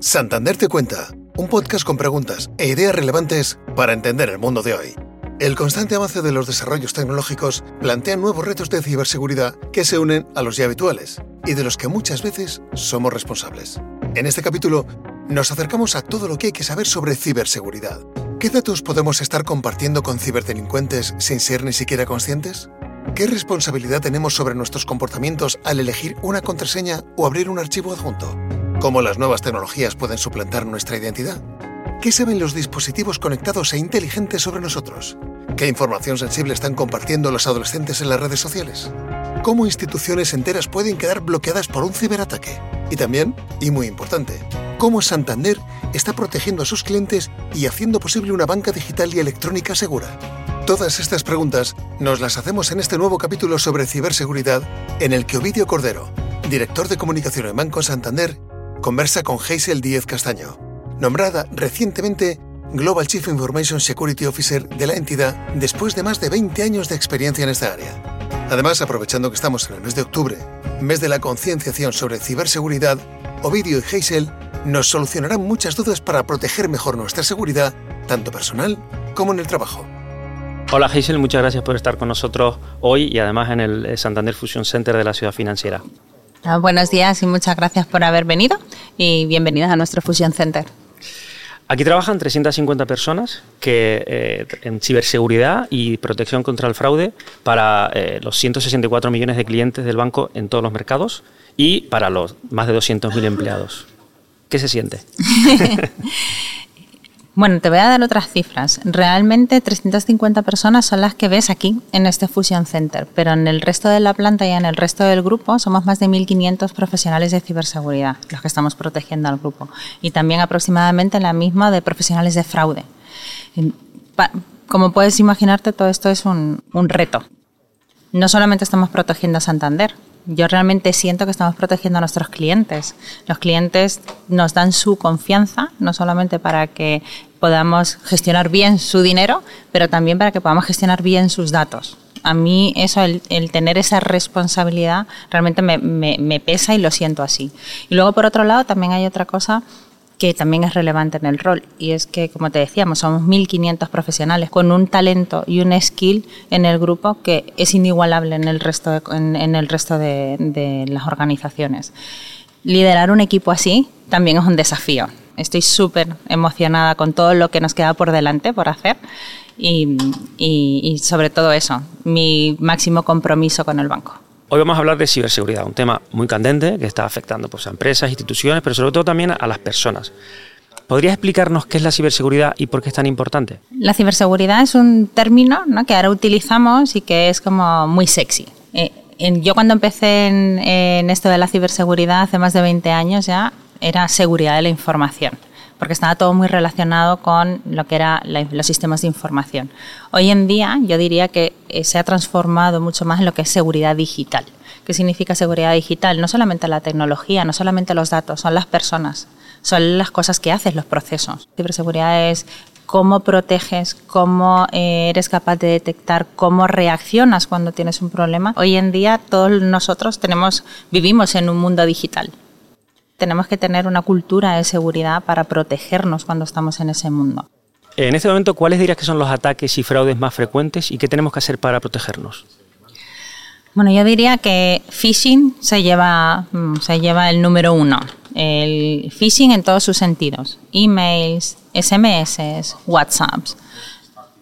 Santander te cuenta, un podcast con preguntas e ideas relevantes para entender el mundo de hoy. El constante avance de los desarrollos tecnológicos plantea nuevos retos de ciberseguridad que se unen a los ya habituales y de los que muchas veces somos responsables. En este capítulo nos acercamos a todo lo que hay que saber sobre ciberseguridad. ¿Qué datos podemos estar compartiendo con ciberdelincuentes sin ser ni siquiera conscientes? ¿Qué responsabilidad tenemos sobre nuestros comportamientos al elegir una contraseña o abrir un archivo adjunto? ¿Cómo las nuevas tecnologías pueden suplantar nuestra identidad? ¿Qué saben los dispositivos conectados e inteligentes sobre nosotros? ¿Qué información sensible están compartiendo los adolescentes en las redes sociales? ¿Cómo instituciones enteras pueden quedar bloqueadas por un ciberataque? Y también, y muy importante, ¿cómo Santander está protegiendo a sus clientes y haciendo posible una banca digital y electrónica segura? Todas estas preguntas nos las hacemos en este nuevo capítulo sobre ciberseguridad en el que Ovidio Cordero, director de comunicación en Banco Santander, conversa con Hazel Díez Castaño, nombrada recientemente Global Chief Information Security Officer de la entidad después de más de 20 años de experiencia en esta área. Además, aprovechando que estamos en el mes de octubre, mes de la concienciación sobre ciberseguridad, Ovidio y Hazel nos solucionarán muchas dudas para proteger mejor nuestra seguridad, tanto personal como en el trabajo. Hola Hazel, muchas gracias por estar con nosotros hoy y además en el Santander Fusion Center de la Ciudad Financiera. Ah, buenos días y muchas gracias por haber venido y bienvenidas a nuestro Fusion Center. Aquí trabajan 350 personas que, eh, en ciberseguridad y protección contra el fraude para eh, los 164 millones de clientes del banco en todos los mercados y para los más de 200.000 empleados. ¿Qué se siente? Bueno, te voy a dar otras cifras. Realmente 350 personas son las que ves aquí en este Fusion Center, pero en el resto de la planta y en el resto del grupo somos más de 1.500 profesionales de ciberseguridad los que estamos protegiendo al grupo y también aproximadamente la misma de profesionales de fraude. Como puedes imaginarte, todo esto es un, un reto. No solamente estamos protegiendo a Santander, yo realmente siento que estamos protegiendo a nuestros clientes. Los clientes nos dan su confianza, no solamente para que podamos gestionar bien su dinero, pero también para que podamos gestionar bien sus datos. A mí eso, el, tener esa responsabilidad, realmente me, pesa y lo siento así. Y luego, por otro lado, también hay otra cosa que también es relevante en el rol. Y es que, como te decíamos, somos 1.500 profesionales con un talento y un skill en el grupo que es inigualable en el resto de, en, el resto de, de las organizaciones. Liderar un equipo así también es un desafío. Estoy súper emocionada con todo lo que nos queda por delante por hacer y, y, y sobre todo eso, mi máximo compromiso con el banco. Hoy vamos a hablar de ciberseguridad, un tema muy candente que está afectando pues, a empresas, instituciones, pero sobre todo también a las personas. ¿Podrías explicarnos qué es la ciberseguridad y por qué es tan importante? La ciberseguridad es un término que ahora utilizamos y que es como muy sexy. Eh, yo cuando empecé en, en, esto de la ciberseguridad hace más de 20 años ya, era seguridad de la información porque estaba todo muy relacionado con lo que eran los sistemas de información. Hoy en día yo diría que eh, se ha transformado mucho más en lo que es seguridad digital. ¿Qué significa seguridad digital? No solamente la tecnología, no solamente los datos, son las personas, son las cosas que haces, los procesos. Ciberseguridad es cómo proteges, cómo eh, eres capaz de detectar, cómo reaccionas cuando tienes un problema. Hoy en día todos nosotros vivimos en un mundo digital tenemos que tener una cultura de seguridad para protegernos cuando estamos en ese mundo. En este momento, ¿cuáles dirías que son los ataques y fraudes más frecuentes y qué tenemos que hacer para protegernos? Bueno, yo diría que phishing se lleva, mm, se lleva el número uno. El phishing en todos sus sentidos. Emails, SMS, WhatsApps.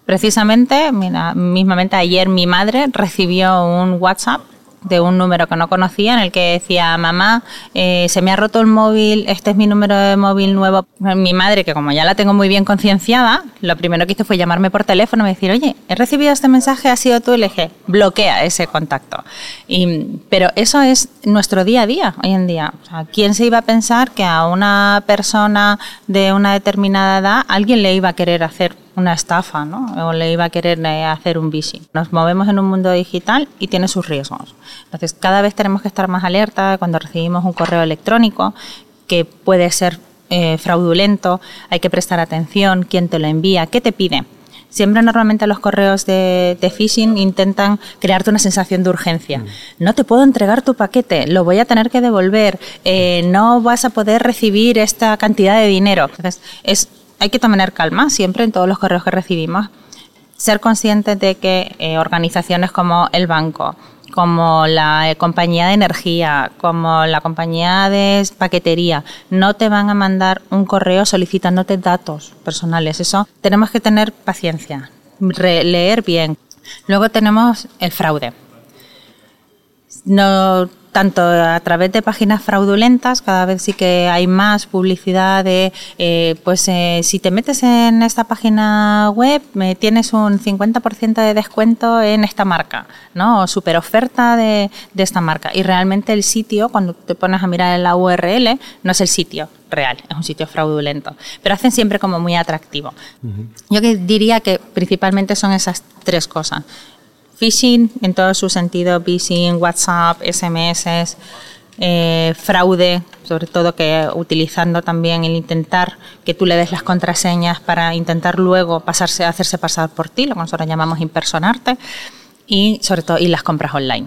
Precisamente, mira, mismamente ayer mi madre recibió un WhatsApp de un número que no conocía en el que decía, mamá, eh, se me ha roto el móvil, este es mi número de móvil nuevo. Mi madre, que como ya la tengo muy bien concienciada, lo primero que hizo fue llamarme por teléfono y decir, oye, he recibido este mensaje, ha sido tú, y le dije, bloquea ese contacto. Y, pero eso es nuestro día a día hoy en día. ¿Quién se iba a pensar que a una persona de una determinada edad alguien le iba a querer hacer una estafa, ¿no? O le iba a querer eh, hacer un bici. Nos movemos en un mundo digital y tiene sus riesgos. Entonces, cada vez tenemos que estar más alerta cuando recibimos un correo electrónico que puede ser eh, fraudulento, hay que prestar atención, quién te lo envía, qué te pide. Siempre normalmente los correos de, phishing intentan crearte una sensación de urgencia. Mm. No te puedo entregar tu paquete, lo voy a tener que devolver, eh, no vas a poder recibir esta cantidad de dinero. Entonces, es, hay que tener calma siempre en todos los correos que recibimos. Ser conscientes de que eh, organizaciones como el banco, como la eh, compañía de energía, como la compañía de paquetería, no te van a mandar un correo solicitándote datos personales. Eso tenemos que tener paciencia, leer bien. Luego tenemos el fraude. No tanto a través de páginas fraudulentas, cada vez sí que hay más publicidad de, eh, pues eh, si te metes en esta página web, me tienes un 50% de descuento en esta marca, ¿no? O super oferta de, esta marca. Y realmente el sitio, cuando te pones a mirar en la URL, no es el sitio real, es un sitio fraudulento. Pero hacen siempre como muy atractivo. Yo diría que principalmente son esas tres cosas phishing en todo su sentido, phishing, WhatsApp, SMS, eh, fraude, sobre todo que utilizando también el intentar que tú le des las contraseñas para intentar luego pasarse, hacerse pasar por ti, lo que nosotros llamamos impersonarte y sobre todo y las compras online.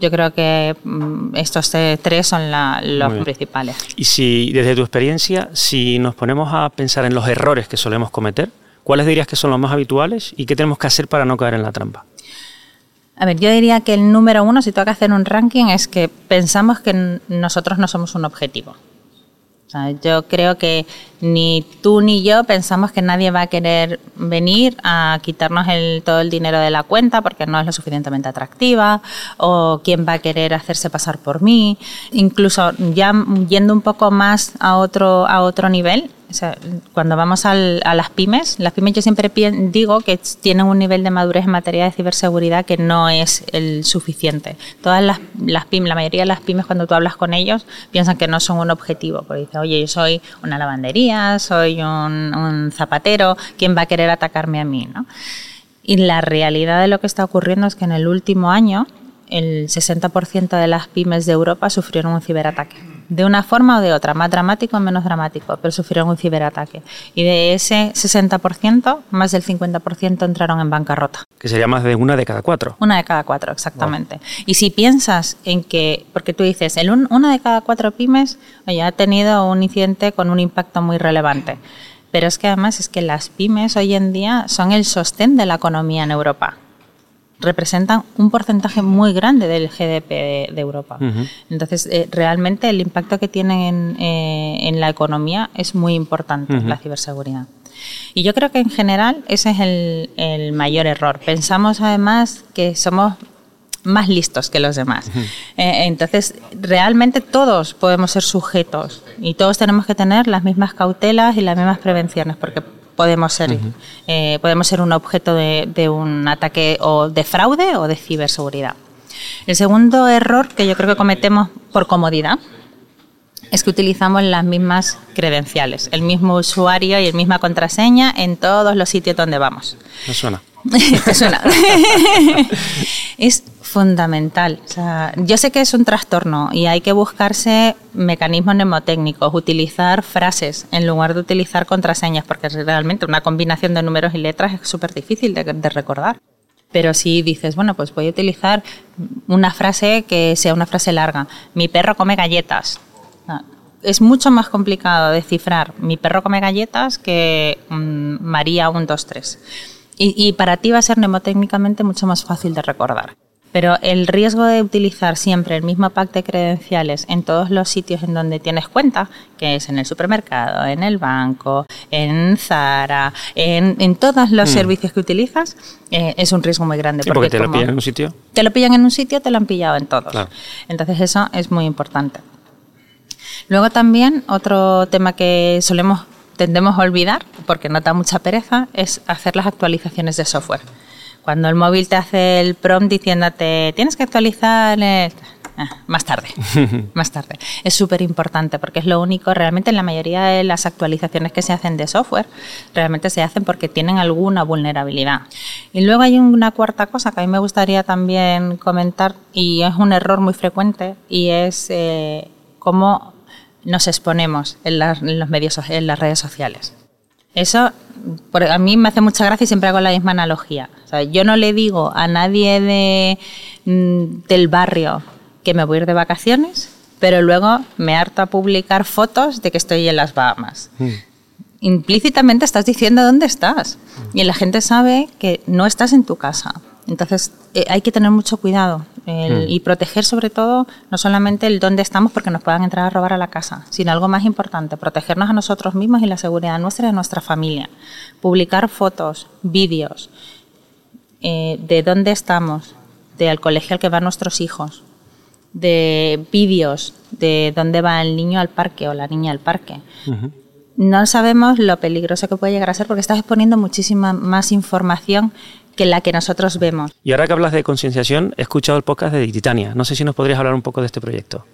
Yo creo que mm, estos tres son los principales. Y si desde tu experiencia, si nos ponemos a pensar en los errores que solemos cometer, ¿cuáles dirías que son los más habituales y qué tenemos que hacer para no caer en la trampa? A ver, yo diría que el número uno, si tengo que hacer un ranking, es que pensamos que nosotros no somos un objetivo. yo creo que ni tú ni yo pensamos que nadie va a querer venir a quitarnos el, todo el dinero de la cuenta porque no es lo suficientemente atractiva o quién va a querer hacerse pasar por mí. Incluso ya yendo un poco más a otro, a otro nivel, cuando vamos a las pymes, las pymes yo siempre digo que tienen un nivel de madurez en materia de ciberseguridad que no es el suficiente. Todas las, pymes, la mayoría de las pymes cuando tú hablas con ellos piensan que no son un objetivo, porque dicen, oye, yo soy una lavandería, soy un, zapatero, ¿quién va a querer atacarme a mí? Y la realidad de lo que está ocurriendo es que en el último año el 60% de las pymes de Europa sufrieron un ciberataque. De una forma o de otra, más dramático o menos dramático, pero sufrieron un ciberataque. Y de ese 60%, más del 50% entraron en bancarrota. Que sería más de una de cada cuatro. Una de cada cuatro, exactamente. Y si piensas en que, porque tú dices, el una de cada cuatro pymes oye, ha tenido un incidente con un impacto muy relevante. Pero es que además es que las pymes hoy en día son el sostén de la economía en Europa representan un porcentaje muy grande del GDP de, Europa. Entonces, eh, realmente el impacto que tienen en, eh, la economía es muy importante, la ciberseguridad. Y yo creo que en general ese es el, mayor error. Pensamos además que somos más listos que los demás. Eh, entonces, realmente todos podemos ser sujetos y todos tenemos que tener las mismas cautelas y las mismas prevenciones, porque podemos ser, eh, podemos ser un objeto de, un ataque o de fraude o de ciberseguridad. El segundo error que yo creo que cometemos por comodidad es que utilizamos las mismas credenciales, el mismo usuario y la misma contraseña en todos los sitios donde vamos. Me suena. suena. es fundamental. yo sé que es un trastorno y hay que buscarse mecanismos mnemotécnicos, utilizar frases en lugar de utilizar contraseñas, porque realmente una combinación de números y letras es súper difícil de, recordar. Pero si dices, bueno, pues voy a utilizar una frase que sea una frase larga. Mi perro come galletas. Es mucho más complicado descifrar mi perro come galletas que mm, María 123. Y, y para ti va a ser mnemotécnicamente mucho más fácil de recordar. Pero el riesgo de utilizar siempre el mismo pack de credenciales en todos los sitios en donde tienes cuenta, que es en el supermercado, en el banco, en Zara, en, todos los mm. servicios que utilizas, eh, es un riesgo muy grande. porque, te lo pillan en un sitio. Te lo pillan en un sitio, te lo han pillado en todos. Entonces eso es muy importante. Luego también otro tema que solemos tendemos a olvidar, porque no da mucha pereza, es hacer las actualizaciones de software. Cuando el móvil te hace el prompt diciéndote, tienes que actualizar... Ah, más tarde, más tarde. Es súper importante porque es lo único, realmente en la mayoría de las actualizaciones que se hacen de software, realmente se hacen porque tienen alguna vulnerabilidad. Y luego hay una cuarta cosa que a mí me gustaría también comentar y es un error muy frecuente y es eh, cómo nos exponemos en, los medios, en las redes sociales. Eso a mí me hace mucha gracia y siempre hago la misma analogía. yo no le digo a nadie de, mm, del barrio que me voy a ir de vacaciones, pero luego me harto a publicar fotos de que estoy en las Bahamas. Mm. Implícitamente estás diciendo dónde estás y la gente sabe que no estás en tu casa. Entonces eh, hay que tener mucho cuidado mm. y proteger sobre todo no solamente el dónde estamos porque nos puedan entrar a robar a la casa, sino algo más importante, protegernos a nosotros mismos y la seguridad nuestra y de nuestra familia. Publicar fotos, vídeos eh, de dónde estamos, del colegio al que van nuestros hijos, de vídeos de dónde va el niño al parque o la niña al parque. No sabemos lo peligroso que puede llegar a ser porque estás exponiendo muchísima más información que la que nosotros vemos. Y ahora que hablas de concienciación, he escuchado el podcast de Titania. No sé si nos podrías hablar un poco de este proyecto.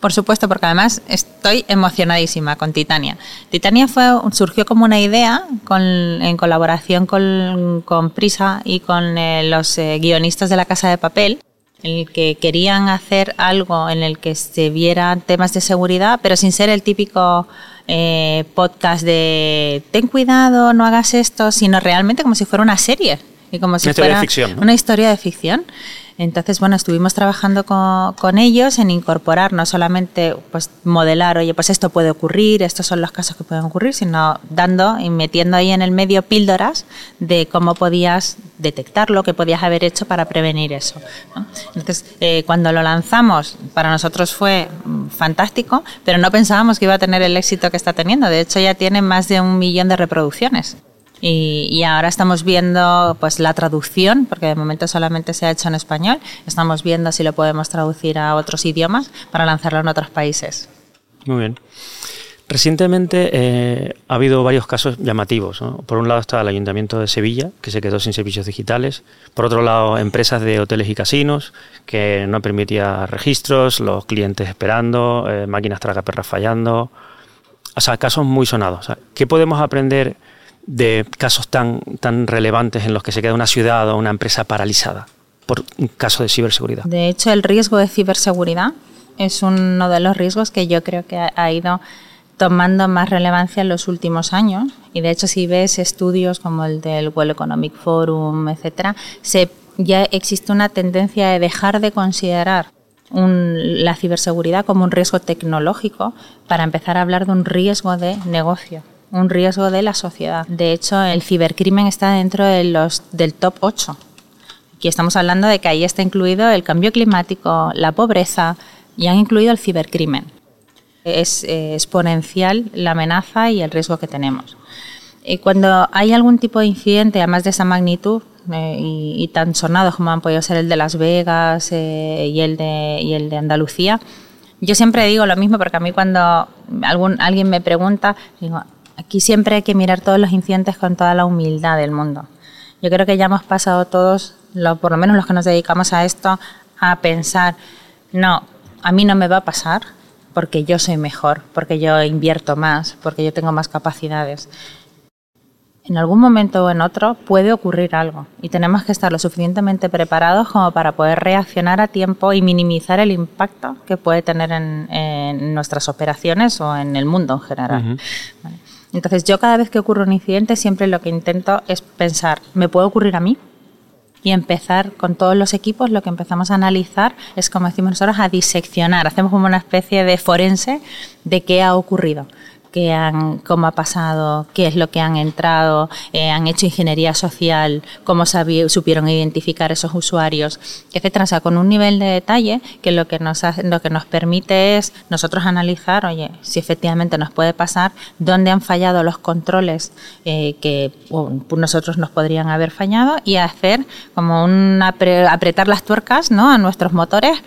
Por supuesto, porque además estoy emocionadísima con Titania. Titania fue, surgió como una idea en colaboración con, Prisa y con eh, los eh, guionistas de la Casa de Papel, en el que querían hacer algo en el que se vieran temas de seguridad, pero sin ser el típico eh, podcast de ten cuidado, no hagas esto, sino realmente como si fuera una serie y como si fuera una historia de ficción. Entonces, bueno, estuvimos trabajando con, ellos en incorporar, no solamente pues modelar, oye, pues esto puede ocurrir, estos son los casos que pueden ocurrir, sino dando y metiendo ahí en el medio píldoras de cómo podías detectarlo, qué podías haber hecho para prevenir eso. Entonces, eh, cuando lo lanzamos, para nosotros fue mm, fantástico, pero no pensábamos que iba a tener el éxito que está teniendo. De hecho, ya tiene más de un millón de reproducciones. Y, ahora estamos viendo pues la traducción, porque de momento solamente se ha hecho en español. Estamos viendo si lo podemos traducir a otros idiomas para lanzarlo en otros países. Muy bien. Recientemente eh, ha habido varios casos llamativos. Por un lado está el Ayuntamiento de Sevilla, que se quedó sin servicios digitales. Por otro lado, empresas de hoteles y casinos, que no permitía registros, los clientes esperando, eh, máquinas tragaperras fallando. O sea, casos muy sonados. ¿Qué podemos aprender de casos tan, tan relevantes en los que se queda una ciudad o una empresa paralizada por un caso de ciberseguridad. De hecho, el riesgo de ciberseguridad es uno de los riesgos que yo creo que ha ido tomando más relevancia en los últimos años. Y de hecho, si ves estudios como el del World Economic Forum, etcétera, se, ya existe una tendencia de dejar de considerar la ciberseguridad como un riesgo tecnológico para empezar a hablar de un riesgo de negocio un riesgo de la sociedad. De hecho, el cibercrimen está dentro de los, del top 8. Aquí estamos hablando de que ahí está incluido el cambio climático, la pobreza y han incluido el cibercrimen. Es eh, exponencial la amenaza y el riesgo que tenemos. Y cuando hay algún tipo de incidente, además de esa magnitud, eh, y, tan sonados como han podido ser el de Las Vegas eh, y, el de, Andalucía, yo siempre digo lo mismo porque a mí cuando alguien me pregunta, digo, Aquí siempre hay que mirar todos los incidentes con toda la humildad del mundo. Yo creo que ya hemos pasado todos, por lo menos los que nos dedicamos a esto, a pensar, no, a mí no me va a pasar porque yo soy mejor, porque yo invierto más, porque yo tengo más capacidades. En algún momento o en otro puede ocurrir algo y tenemos que estar lo suficientemente preparados como para poder reaccionar a tiempo y minimizar el impacto que puede tener en, nuestras operaciones o en el mundo en general. Entonces yo cada vez que ocurre un incidente siempre lo que intento es pensar, ¿me puede ocurrir a mí? Y empezar con todos los equipos, lo que empezamos a analizar es, como decimos nosotros, a diseccionar. Hacemos como una especie de forense de qué ha ocurrido qué han, cómo ha pasado, qué es lo que han entrado, eh, han hecho ingeniería social, cómo supieron identificar esos usuarios, etcétera. O sea, con un nivel de detalle que lo que nos lo que nos permite es nosotros analizar, oye, si efectivamente nos puede pasar, dónde han fallado los controles eh, que nosotros nos podrían haber fallado y hacer como un apretar las tuercas, ¿no? A nuestros motores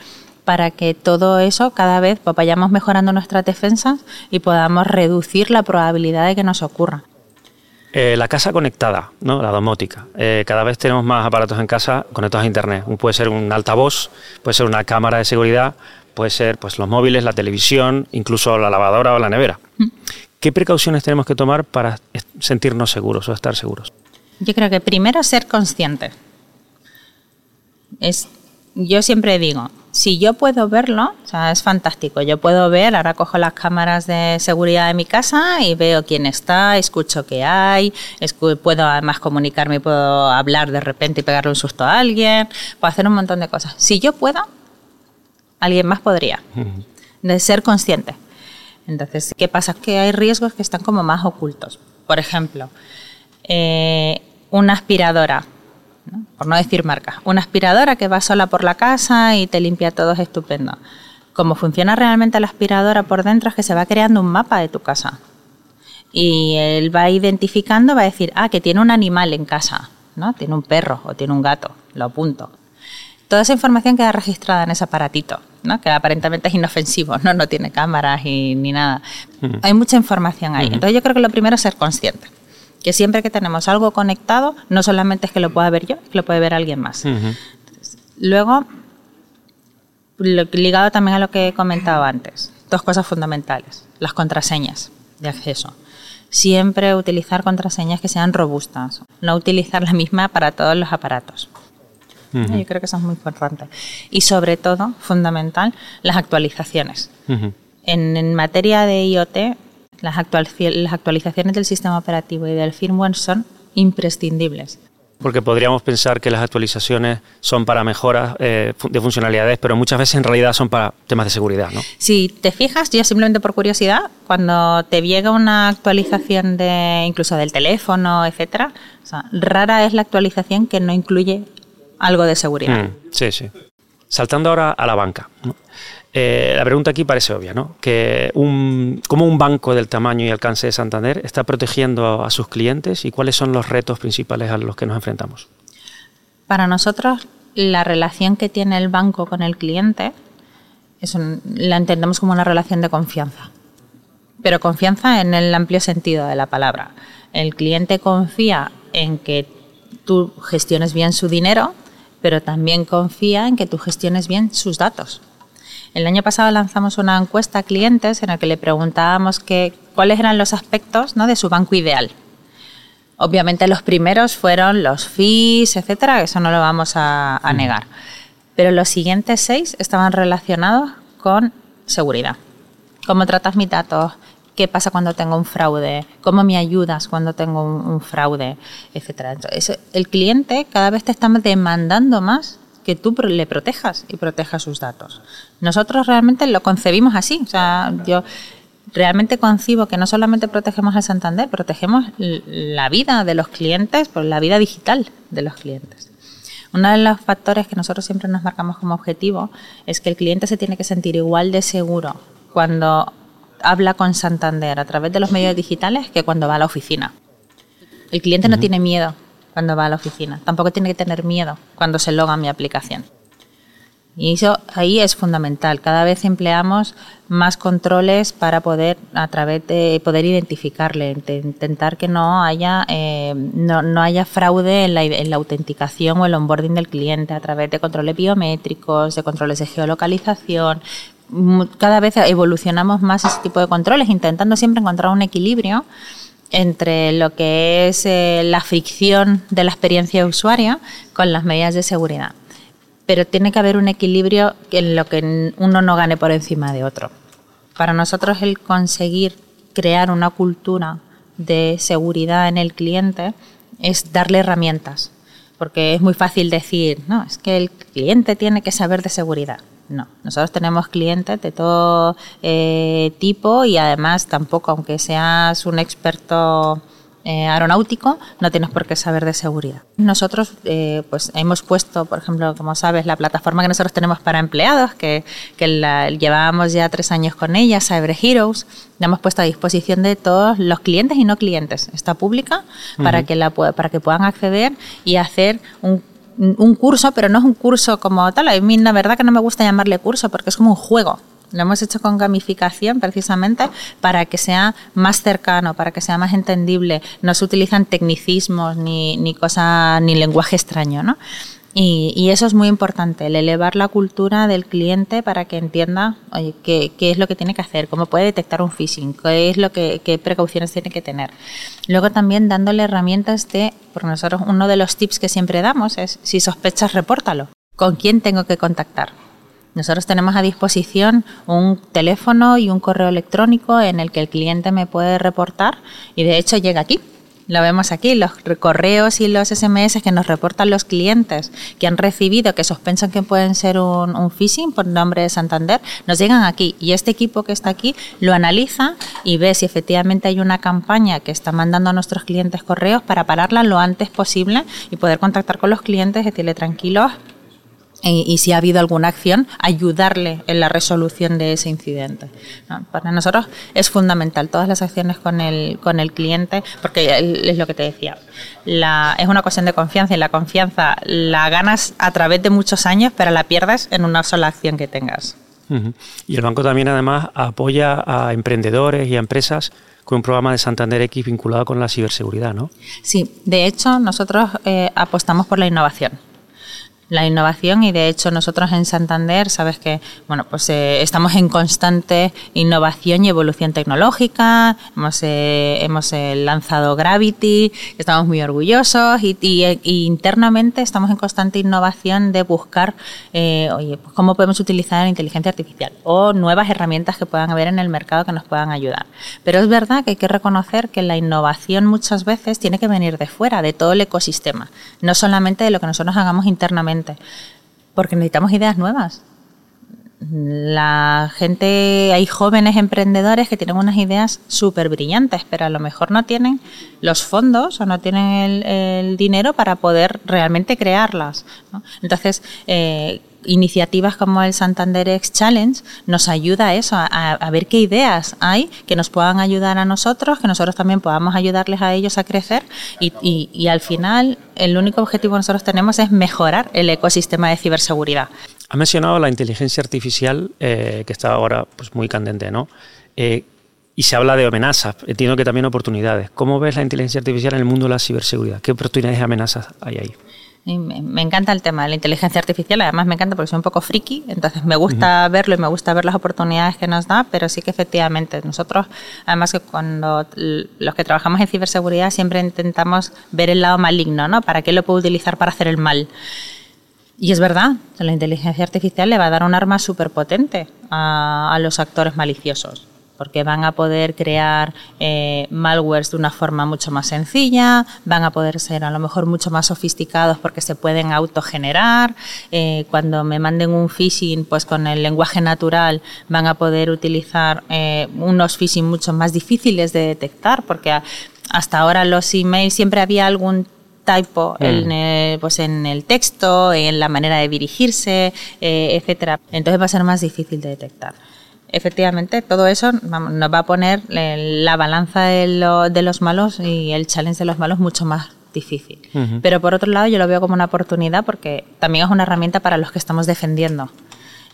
para que todo eso cada vez vayamos mejorando nuestras defensas y podamos reducir la probabilidad de que nos ocurra. Eh, la casa conectada, ¿no? la domótica. Eh, cada vez tenemos más aparatos en casa conectados a Internet. Puede ser un altavoz, puede ser una cámara de seguridad, puede ser pues, los móviles, la televisión, incluso la lavadora o la nevera. Mm. ¿Qué precauciones tenemos que tomar para sentirnos seguros o estar seguros? Yo creo que primero ser consciente. Es, yo siempre digo, si yo puedo verlo, o sea, es fantástico. Yo puedo ver, ahora cojo las cámaras de seguridad de mi casa y veo quién está, escucho qué hay, puedo además comunicarme, puedo hablar de repente y pegarle un susto a alguien, puedo hacer un montón de cosas. Si yo puedo, alguien más podría. De ser consciente. Entonces, ¿qué pasa? Que hay riesgos que están como más ocultos. Por ejemplo, eh, una aspiradora por no decir marca, una aspiradora que va sola por la casa y te limpia todo es estupendo. Cómo funciona realmente la aspiradora por dentro es que se va creando un mapa de tu casa. Y él va identificando, va a decir, ah, que tiene un animal en casa, ¿no? Tiene un perro o tiene un gato, lo apunto. Toda esa información queda registrada en ese aparatito, ¿no? que aparentemente es inofensivo, no, no tiene cámaras y, ni nada. Hay mucha información ahí. Entonces yo creo que lo primero es ser consciente que siempre que tenemos algo conectado, no solamente es que lo pueda ver yo, es que lo puede ver alguien más. luego, ligado también a lo que he comentado antes, dos cosas fundamentales. Las contraseñas de acceso. Siempre utilizar contraseñas que sean robustas, no utilizar la misma para todos los aparatos. Yo creo que eso es muy importante. Y sobre todo, fundamental, las actualizaciones. en, en, materia de IoT, las, actualizaciones del sistema operativo y del firmware son imprescindibles. Porque podríamos pensar que las actualizaciones son para mejoras eh, de funcionalidades, pero muchas veces en realidad son para temas de seguridad, ¿no? Si te fijas, ya simplemente por curiosidad, cuando te llega una actualización de incluso del teléfono, etcétera, rara es la actualización que no incluye algo de seguridad. Mm, sí, sí. Saltando ahora a la banca. Eh, la pregunta aquí parece obvia, ¿no? Que un, ¿Cómo un banco del tamaño y alcance de Santander está protegiendo a, sus clientes y cuáles son los retos principales a los que nos enfrentamos? Para nosotros, la relación que tiene el banco con el cliente la entendemos como una relación de confianza. Pero confianza en el amplio sentido de la palabra. El cliente confía en que tú gestiones bien su dinero, pero también confía en que tú gestiones bien sus datos el año pasado lanzamos una encuesta a clientes en la que le preguntábamos que, cuáles eran los aspectos ¿no? de su banco ideal. Obviamente los primeros fueron los fees, etcétera, eso no lo vamos a, mm. negar. Pero los siguientes seis estaban relacionados con seguridad. ¿Cómo tratas mis datos? ¿Qué pasa cuando tengo un fraude? ¿Cómo me ayudas cuando tengo un, un fraude? Etcétera. Entonces, el cliente cada vez te está demandando más que tú le protejas y protejas sus datos. Nosotros realmente lo concebimos así. O sea, yo realmente concibo que no solamente protegemos al Santander, protegemos la vida de los clientes, por la vida digital de los clientes. Uno de los factores que nosotros siempre nos marcamos como objetivo es que el cliente se tiene que sentir igual de seguro cuando habla con Santander a través de los medios digitales que cuando va a la oficina. El cliente no tiene miedo cuando va a la oficina. Tampoco tiene que tener miedo cuando se loga mi aplicación. Y eso ahí es fundamental. Cada vez empleamos más controles para poder, a través de poder identificarle, intentar que no haya, eh, no, haya fraude en la, autenticación o el onboarding del cliente a través de controles biométricos, de controles de geolocalización. Cada vez evolucionamos más ese tipo de controles, intentando siempre encontrar un equilibrio entre lo que es eh, la fricción de la experiencia de usuario con las medidas de seguridad. Pero tiene que haber un equilibrio en lo que uno no gane por encima de otro. Para nosotros el conseguir crear una cultura de seguridad en el cliente es darle herramientas, porque es muy fácil decir, no, es que el cliente tiene que saber de seguridad. No, nosotros tenemos clientes de todo eh, tipo y además tampoco, aunque seas un experto eh, aeronáutico, no tienes por qué saber de seguridad. Nosotros eh, pues hemos puesto, por ejemplo, como sabes, la plataforma que nosotros tenemos para empleados, que, que la, llevábamos ya tres años con ella, Cyber Heroes, la hemos puesto a disposición de todos los clientes y no clientes. Está pública para, que la, para que puedan acceder y hacer un un curso, pero no es un curso como tal. A mí la verdad que no me gusta llamarle curso porque es como un juego. Lo hemos hecho con gamificación precisamente para que sea más cercano, para que sea más entendible. No se utilizan tecnicismos ni, ni cosa, ni lenguaje extraño, ¿no? Y, eso es muy importante, el elevar la cultura del cliente para que entienda oye, qué, qué, es lo que tiene que hacer, cómo puede detectar un phishing, qué, es lo que, qué precauciones tiene que tener. Luego también dándole herramientas de, por nosotros uno de los tips que siempre damos es, si sospechas, repórtalo. ¿Con quién tengo que contactar? Nosotros tenemos a disposición un teléfono y un correo electrónico en el que el cliente me puede reportar y de hecho llega aquí. Lo vemos aquí, los correos y los SMS que nos reportan los clientes que han recibido, que sospenchan que pueden ser un, un, phishing por nombre de Santander, nos llegan aquí. Y este equipo que está aquí lo analiza y ve si efectivamente hay una campaña que está mandando a nuestros clientes correos para pararla lo antes posible y poder contactar con los clientes y decirle tranquilos, y, si ha habido alguna acción, ayudarle en la resolución de ese incidente. Para nosotros es fundamental todas las acciones con el, con el cliente, porque es lo que te decía, la, es una cuestión de confianza y la confianza la ganas a través de muchos años, pero la pierdes en una sola acción que tengas. Y el banco también además apoya a emprendedores y a empresas con un programa de Santander X vinculado con la ciberseguridad, ¿no? Sí, de hecho nosotros eh, apostamos por la innovación la innovación y de hecho nosotros en Santander, sabes que bueno, pues eh, estamos en constante innovación y evolución tecnológica, hemos, eh, hemos eh, lanzado Gravity, estamos muy orgullosos y, internamente estamos en constante innovación de buscar oye, pues cómo podemos utilizar la inteligencia artificial o nuevas herramientas que puedan haber en el mercado que nos puedan ayudar. Pero es verdad que hay que reconocer que la innovación muchas veces tiene que venir de fuera, de todo el ecosistema, no solamente de lo que nosotros hagamos internamente porque necesitamos ideas nuevas. La gente, hay jóvenes emprendedores que tienen unas ideas súper brillantes, pero a lo mejor no tienen los fondos o no tienen el, dinero para poder realmente crearlas. Entonces, eh, iniciativas como el Santander X Challenge nos ayuda a eso, a, ver qué ideas hay que nos puedan ayudar a nosotros, que nosotros también podamos ayudarles a ellos a crecer y, al final el único objetivo que nosotros tenemos es mejorar el ecosistema de ciberseguridad. Ha mencionado la inteligencia artificial eh, que está ahora pues, muy candente, ¿no? Eh, y se habla de amenazas, entiendo que también oportunidades. ¿Cómo ves la inteligencia artificial en el mundo de la ciberseguridad? ¿Qué oportunidades y amenazas hay ahí? me, encanta el tema de la inteligencia artificial, además me encanta porque soy un poco friki, entonces me gusta verlo y me gusta ver las oportunidades que nos da, pero sí que efectivamente nosotros, además que cuando los que trabajamos en ciberseguridad siempre intentamos ver el lado maligno, ¿no? ¿Para qué lo puedo utilizar para hacer el mal? Y es verdad, la inteligencia artificial le va a dar un arma súper potente a los actores maliciosos porque van a poder crear eh, malwares de una forma mucho más sencilla, van a poder ser a lo mejor mucho más sofisticados porque se pueden autogenerar. Eh, cuando me manden un phishing, pues con el lenguaje natural van a poder utilizar eh, unos phishing mucho más difíciles de detectar, porque hasta ahora los emails siempre había algún typo en, mm. pues en el texto, en la manera de dirigirse, etcétera. Entonces va a ser más difícil de detectar efectivamente todo eso nos va a poner la balanza de, los malos y el challenge de los malos mucho más difícil. Pero por otro lado yo lo veo como una oportunidad porque también es una herramienta para los que estamos defendiendo.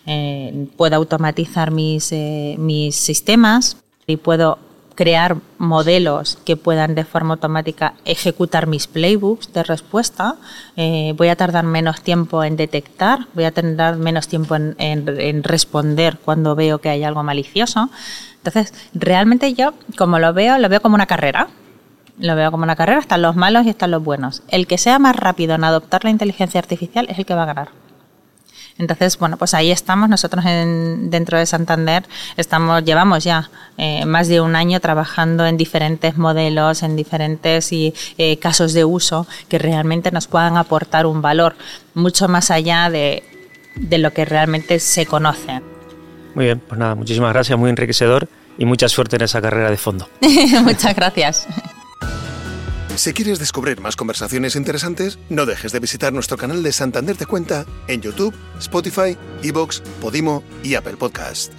Eh, puedo automatizar mis, eh, mis sistemas y puedo crear modelos que puedan de forma automática ejecutar mis playbooks de respuesta. Eh, voy a tardar menos tiempo en detectar, voy a tardar menos tiempo en, responder cuando veo que hay algo malicioso. Entonces, realmente yo, como lo veo, lo veo como una carrera. Lo veo como una carrera, están los malos y están los buenos. El que sea más rápido en adoptar la inteligencia artificial es el que va a ganar. Entonces, bueno, pues ahí estamos. Nosotros dentro de Santander estamos, llevamos ya eh, más de un año trabajando en diferentes modelos, en diferentes eh, casos de uso que realmente nos puedan aportar un valor mucho más allá de, de lo que realmente se conoce. Muy bien, pues nada, muchísimas gracias, muy enriquecedor y mucha suerte en esa carrera de fondo. Muchas gracias. Si quieres descubrir más conversaciones interesantes, no dejes de visitar nuestro canal de Santander Te Cuenta en YouTube, Spotify, Evox, Podimo y Apple Podcast.